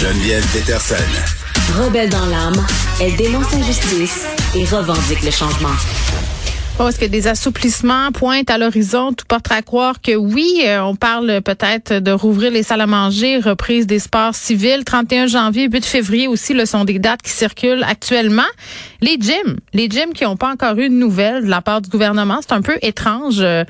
Geneviève Peterson. Rebelle dans l'âme, elle dénonce l'injustice et revendique le changement. Est-ce que des assouplissements pointent à l'horizon? Tout porte à croire que oui. Euh, on parle peut-être de rouvrir les salles à manger, reprise des sports civils. 31 janvier, 8 février aussi, le sont des dates qui circulent actuellement. Les gyms, les gyms qui n'ont pas encore eu de nouvelles de la part du gouvernement, c'est un peu étrange, euh,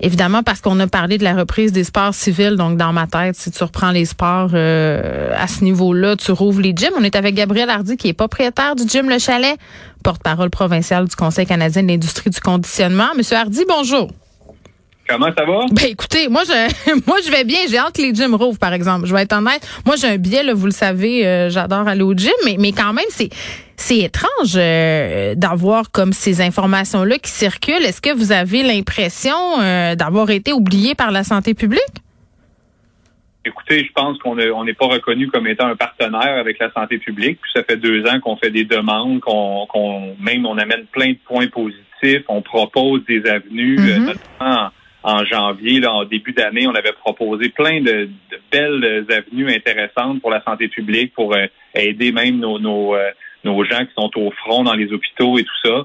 évidemment parce qu'on a parlé de la reprise des sports civils. Donc, dans ma tête, si tu reprends les sports euh, à ce niveau-là, tu rouvres les gyms. On est avec Gabriel Hardy, qui est propriétaire du gym Le Chalet porte-parole provincial du Conseil canadien de l'industrie du conditionnement. Monsieur Hardy, bonjour. Comment ça va? Ben écoutez, moi je moi je vais bien. J'ai hâte que les gyms rouvrent, par exemple. Je vais être honnête. Moi j'ai un billet, là, vous le savez, euh, j'adore aller au gym, mais, mais quand même, c'est c'est étrange euh, d'avoir comme ces informations-là qui circulent. Est-ce que vous avez l'impression euh, d'avoir été oublié par la santé publique? Écoutez, je pense qu'on n'est pas reconnu comme étant un partenaire avec la santé publique. Puis ça fait deux ans qu'on fait des demandes, qu'on même on amène plein de points positifs, on propose des avenues, euh, mm-hmm. notamment en, janvier, là, en début d'année, on avait proposé plein de, belles avenues intéressantes pour la santé publique, pour euh, aider même nos, nos, euh, nos gens qui sont au front dans les hôpitaux et tout ça.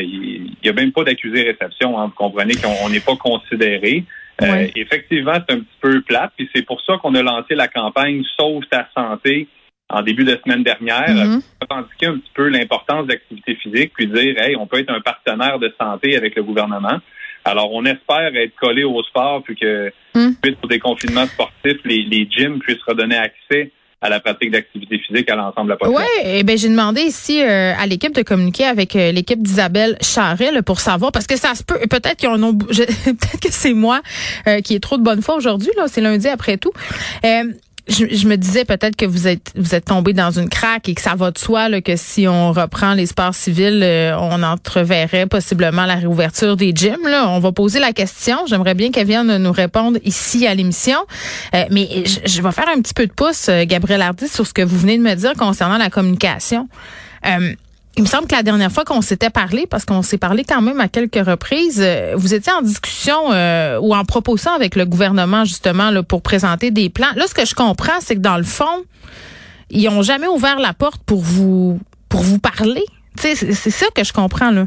Il n'y a même pas d'accusé réception, hein, vous comprenez qu'on n'est pas considéré. Euh, effectivement, c'est un petit peu plate, puis c'est pour ça qu'on a lancé la campagne Sauve ta santé en début de semaine dernière, mm un petit peu l'importance d'activité physique, puis dire, hey, on peut être un partenaire de santé avec le gouvernement. Alors, on espère être collé au sport, puis que, mm. suite au déconfinement sportif, les, les gyms puissent redonner accès à la pratique d'activité physique à l'ensemble de la population. Oui, eh ben j'ai demandé ici euh, à l'équipe de communiquer avec euh, l'équipe d'Isabelle Charret pour savoir parce que ça se peut peut-être qu'ils ont peut-être que c'est moi euh, qui ai trop de bonne foi aujourd'hui là, c'est lundi après tout je, me disais peut-être que vous êtes vous êtes tombé dans une craque et que ça va de soi là, que si on reprend les sports civils, euh, on entreverrait possiblement la réouverture des gyms. Là. On va poser la question. J'aimerais bien qu'elle vienne nous répondre ici à l'émission. Euh, mais je, vais faire un petit peu de pouce, euh, Gabriel Hardy, sur ce que vous venez de me dire concernant la communication. Il me semble que la dernière fois qu'on s'était parlé, parce qu'on s'est parlé quand même à quelques reprises, euh, vous étiez en discussion euh, ou en proposant avec le gouvernement justement là, pour présenter des plans. Là, ce que je comprends, c'est que dans le fond, ils ont jamais ouvert la porte pour vous pour vous parler. C'est ça que je comprends là.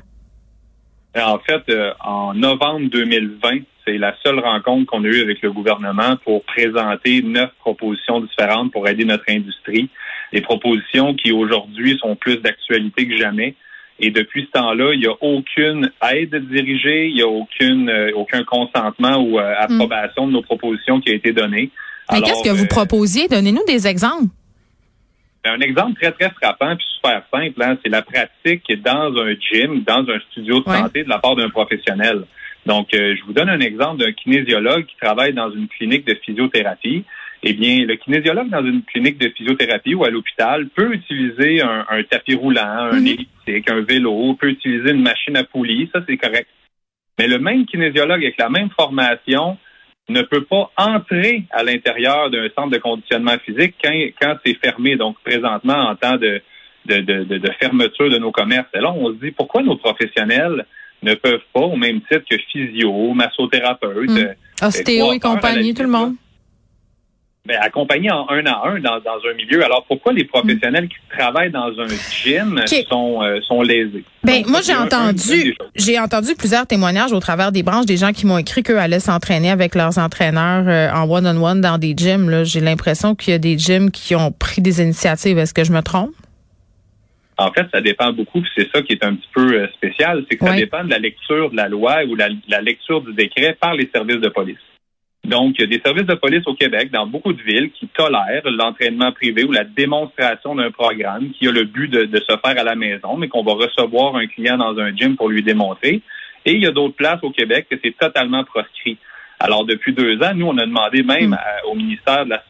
En fait, euh, en novembre 2020, c'est la seule rencontre qu'on a eue avec le gouvernement pour présenter neuf propositions différentes pour aider notre industrie des propositions qui aujourd'hui sont plus d'actualité que jamais. Et depuis ce temps-là, il n'y a aucune aide dirigée, il n'y a aucune, euh, aucun consentement ou euh, approbation de nos propositions qui a été donnée. Mais qu'est-ce que vous euh, proposiez? Donnez-nous des exemples. Ben, un exemple très, très frappant et super simple, hein, c'est la pratique dans un gym, dans un studio de santé de la part d'un professionnel. Donc, je vous donne un exemple d'un kinésiologue qui travaille dans une clinique de physiothérapie eh bien, le kinésiologue dans une clinique de physiothérapie ou à l'hôpital peut utiliser un, tapis roulant, un elliptique, un vélo, peut utiliser une machine à poulie, ça c'est correct. Mais le même kinésiologue avec la même formation ne peut pas entrer à l'intérieur d'un centre de conditionnement physique quand, quand c'est fermé, donc présentement en temps de, de, de, de, fermeture de nos commerces. Et là, on se dit pourquoi nos professionnels ne peuvent pas, au même titre que physio, massothérapeute, mhm. ostéo et compagnie, tout le monde ben, accompagner en un à un dans, un milieu. Alors pourquoi les professionnels qui travaillent dans un gym sont, euh, sont lésés? Ben, moi, j'ai entendu, j'ai entendu plusieurs témoignages au travers des branches des gens qui m'ont écrit qu'eux allaient s'entraîner avec leurs entraîneurs euh, en one-on-one dans des gyms. J'ai l'impression qu'il y a des gyms qui ont pris des initiatives. Est-ce que je me trompe? En fait, ça dépend beaucoup, c'est ça qui est un petit peu euh, spécial, c'est que ça dépend de la lecture de la loi ou la, la lecture du décret par les services de police. Donc, il y a des services de police au Québec, dans beaucoup de villes, qui tolèrent l'entraînement privé ou la démonstration d'un programme qui a le but de, se faire à la maison, mais qu'on va recevoir un client dans un gym pour lui démontrer. Et il y a d'autres places au Québec que c'est totalement proscrit. Alors, depuis deux ans, nous, on a demandé même mm. au ministère de la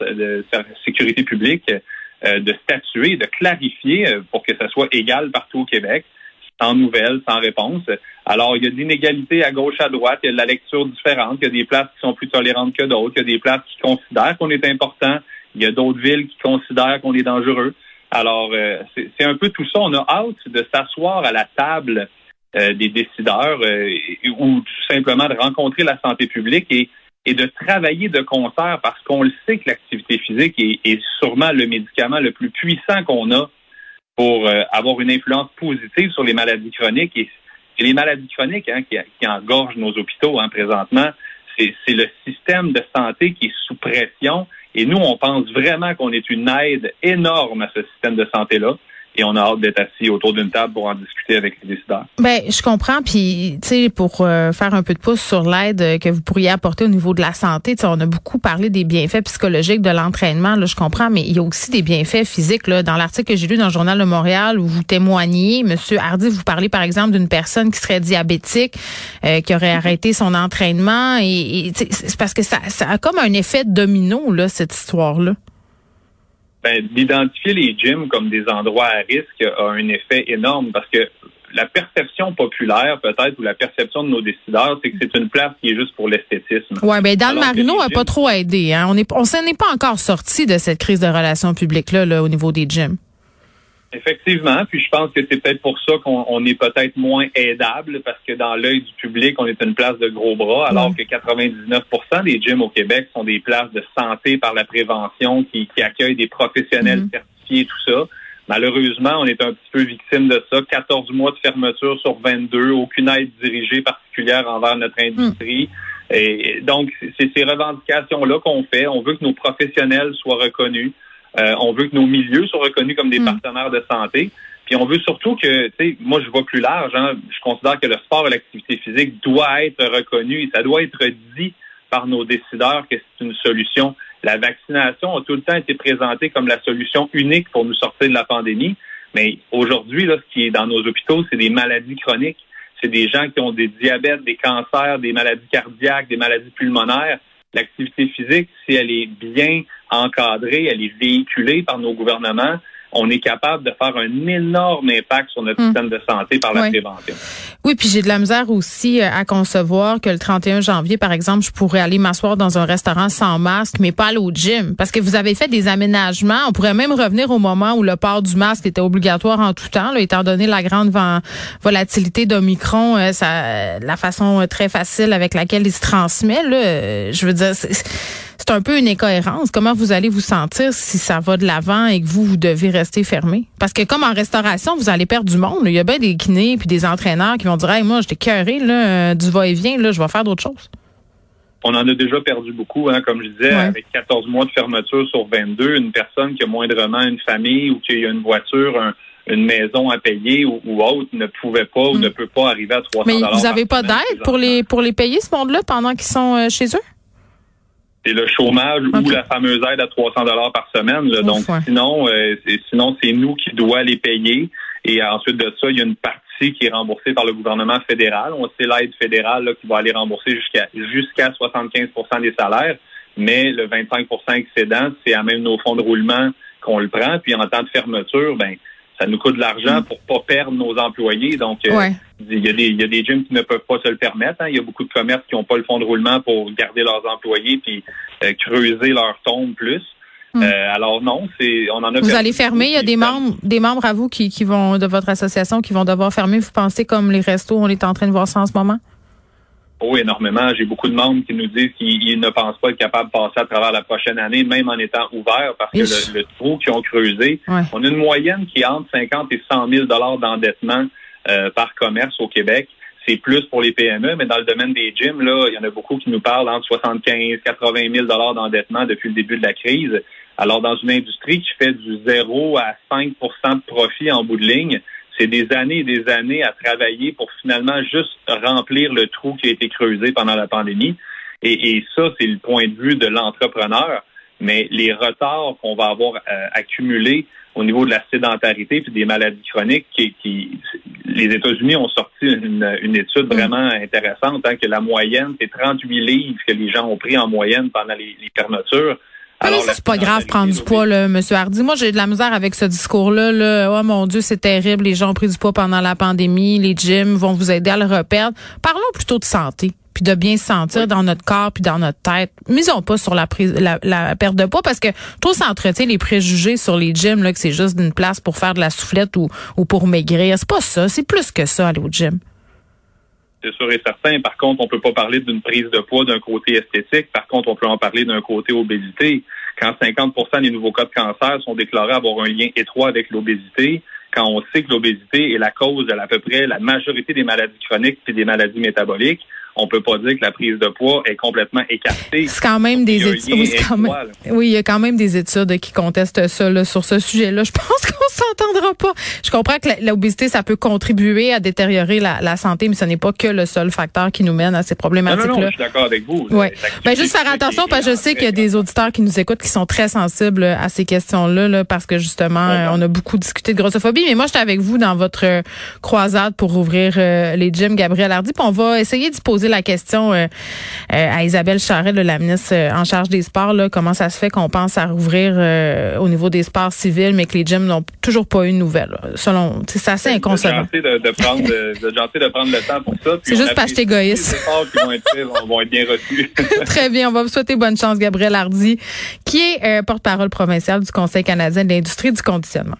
Sécurité publique euh, de statuer, de clarifier euh, pour que ça soit égal partout au Québec sans nouvelles, sans réponse. Alors, il y a de l'inégalité à gauche, à droite, il y a de la lecture différente, il y a des places qui sont plus tolérantes que d'autres, il y a des places qui considèrent qu'on est important, il y a d'autres villes qui considèrent qu'on est dangereux. Alors, euh, c'est un peu tout ça. On a hâte de s'asseoir à la table euh, des décideurs euh, ou tout simplement de rencontrer la santé publique et, et de travailler de concert parce qu'on le sait que l'activité physique est, sûrement le médicament le plus puissant qu'on a pour euh, avoir une influence positive sur les maladies chroniques. Et, les maladies chroniques hein, qui, engorgent nos hôpitaux hein, présentement, c'est le système de santé qui est sous pression. Et nous, on pense vraiment qu'on est une aide énorme à ce système de santé-là et on a hâte d'être assis autour d'une table pour en discuter avec les décideurs. Ben, je comprends. Puis, tu sais, pour euh, faire un peu de pouce sur l'aide que vous pourriez apporter au niveau de la santé, tu sais, on a beaucoup parlé des bienfaits psychologiques de l'entraînement. Là, je comprends, mais il y a aussi des bienfaits physiques. Là, dans l'article que j'ai lu dans le journal Le Montréal où vous témoignez, Monsieur Hardy, vous parlez par exemple d'une personne qui serait diabétique, euh, qui aurait arrêté son entraînement, et, et c'est parce que ça, ça a comme un effet domino là, cette histoire là. Ben, d'identifier les gyms comme des endroits à risque a un effet énorme parce que la perception populaire, peut-être, ou la perception de nos décideurs, c'est que c'est une place qui est juste pour l'esthétisme. Oui, mais Dan Marino n'a pas trop aidé. Hein? On ne on s'en est pas encore sorti de cette crise de relations publiques-là là, au niveau des gyms. Effectivement, puis je pense que c'est peut-être pour ça qu'on est peut-être moins aidable parce que dans l'œil du public, on est une place de gros bras, alors que 99% des gyms au Québec sont des places de santé par la prévention qui, accueillent des professionnels mm-hmm. certifiés, tout ça. Malheureusement, on est un petit peu victime de ça. 14 mois de fermeture sur 22, aucune aide dirigée particulière envers notre industrie. Mm. Et donc, c'est ces revendications-là qu'on fait. On veut que nos professionnels soient reconnus. Euh, on veut que nos milieux soient reconnus comme des hmm. partenaires de santé. Puis on veut surtout que, tu sais, moi je vois plus large. Hein, je considère que le sport et l'activité physique doit être reconnu et ça doit être dit par nos décideurs que c'est une solution. La vaccination a tout le temps été présentée comme la solution unique pour nous sortir de la pandémie. Mais aujourd'hui, là, ce qui est dans nos hôpitaux, c'est des maladies chroniques. C'est des gens qui ont des diabètes, des cancers, des maladies cardiaques, des maladies pulmonaires l'activité physique, si elle est bien encadrée, elle est véhiculée par nos gouvernements, on est capable de faire un énorme impact sur notre hmm. système de santé par la prévention. Oui, puis j'ai de la misère aussi euh, à concevoir que le 31 janvier, par exemple, je pourrais aller m'asseoir dans un restaurant sans masque, mais pas aller au gym, parce que vous avez fait des aménagements. On pourrait même revenir au moment où le port du masque était obligatoire en tout temps, là, étant donné la grande volatilité d'Omicron, euh, ça, la façon euh, très facile avec laquelle il se transmet. Là, je veux dire c'est un peu une incohérence. Comment vous allez vous sentir si ça va de l'avant et que vous, vous devez rester fermé? Parce que comme en restauration, vous allez perdre du monde. Il y a bien des kinés puis des entraîneurs qui vont dire hey, moi, j'étais cœuré là, euh, du va-et-vient, là, je vais faire d'autres choses. On en a déjà perdu beaucoup, hein, comme je disais, avec 14 mois de fermeture sur 22, une personne qui a moindrement une famille ou qui a une voiture, une maison à payer ou, autre ne pouvait pas ou hmm. ne peut pas arriver à 300 Mais vous n'avez pas d'aide pour les pour les payer ce monde-là pendant qu'ils sont euh, chez eux? C'est le chômage ou la fameuse aide à 300 dollars par semaine. Donc sinon, euh, sinon c'est nous qui doit les payer. Et ensuite de ça, il y a une partie qui est remboursée par le gouvernement fédéral. On sait l'aide fédérale qui va aller rembourser jusqu'à jusqu'à 75% des salaires, mais le 25% excédent, c'est à même nos fonds de roulement qu'on le prend. Puis en temps de fermeture, ben ça nous coûte de l'argent pour pas perdre nos employés. Donc, euh, il, y a des, il y a des gyms qui ne peuvent pas se le permettre. Hein. Il y a beaucoup de commerces qui n'ont pas le fonds de roulement pour garder leurs employés puis euh, creuser leur tombe plus. Hmm. Euh, alors non, c'est on en a. Vous allez fermer. Il y a des membres, des membres à vous qui, qui vont de votre association qui vont devoir fermer. Vous pensez comme les restos, on est en train de voir ça en ce moment? Oh, énormément. J'ai beaucoup de membres qui nous disent qu'ils ne pensent pas être capables de passer à travers la prochaine année, même en étant ouverts, parce que le, trou qu'ils ont creusé, on a une moyenne qui est entre 50 et 100 000 dollars d'endettement euh, par commerce au Québec. C'est plus pour les PME, mais dans le domaine des gyms, là, il y en a beaucoup qui nous parlent entre 75 80 000 dollars d'endettement depuis le début de la crise. Alors, dans une industrie qui fait du 0 à 5% de profit en bout de ligne, c'est des années et des années à travailler pour finalement juste remplir le trou qui a été creusé pendant la pandémie. Et, ça, c'est le point de vue de l'entrepreneur. Mais les retards qu'on va avoir euh, accumulés au niveau de la sédentarité et des maladies chroniques, qui, les États-Unis ont sorti une, étude mm. vraiment intéressante, hein, que la moyenne, c'est 38 livres que les gens ont pris en moyenne pendant les fermetures. Alors, c'est pas grave prendre du poids, là, Monsieur Hardy. Moi, j'ai de la misère avec ce discours-là. Là. Oh mon Dieu, c'est terrible. Les gens ont pris du poids pendant la pandémie. Les gyms vont vous aider à le reperdre. Parlons plutôt de santé puis de bien se sentir dans notre corps puis dans notre tête. Misons pas sur la, prise, la, perte de poids parce que tout s'entretient les préjugés sur les gyms là que c'est juste une place pour faire de la soufflette ou, ou pour maigrir. C'est pas ça, c'est plus que ça aller au gym. C'est sûr et certain. Par contre, on peut pas parler d'une prise de poids d'un côté esthétique. Par contre, on peut en parler d'un côté obésité. Quand 50% des nouveaux cas de cancer sont déclarés avoir un lien étroit avec l'obésité, quand on sait que l'obésité est la cause de à peu près la majorité des maladies chroniques et des maladies métaboliques, on peut pas dire que la prise de poids est complètement écartée. C'est quand même des études. Oui, il y a quand même des études qui contestent ça là, sur ce sujet-là. Je pense qu'on s'entendra pas. Je comprends que l'obésité, ça peut contribuer à détériorer la, santé, mais ce n'est pas que le seul facteur qui nous mène à ces problématiques-là. Non, non, je suis d'accord avec vous. Ouais. Ben, juste faire attention parce que je sais qu'il y a des auditeurs qui nous écoutent qui sont très sensibles à ces questions-là, là, parce que justement, on a beaucoup discuté de grossophobie. Mais moi, j'étais avec vous dans votre croisade pour ouvrir euh, les gyms, Gabriel Hardy. Puis on va essayer d'y poser la question euh, euh, à Isabelle Charret, la ministre euh, en charge des sports. Là, comment ça se fait qu'on pense à rouvrir au niveau des sports civils, mais que les gyms n'ont toujours pas eu de nouvelles? Selon, c'est assez inconcevable. C'est de, de, prendre, de, de, prendre le temps pour ça. C'est juste pas acheter égoïste. Les vont être, vont être bien reçus. Très bien. On va vous souhaiter bonne chance, Gabriel Hardy, qui est porte-parole provinciale du Conseil canadien de l'industrie du conditionnement.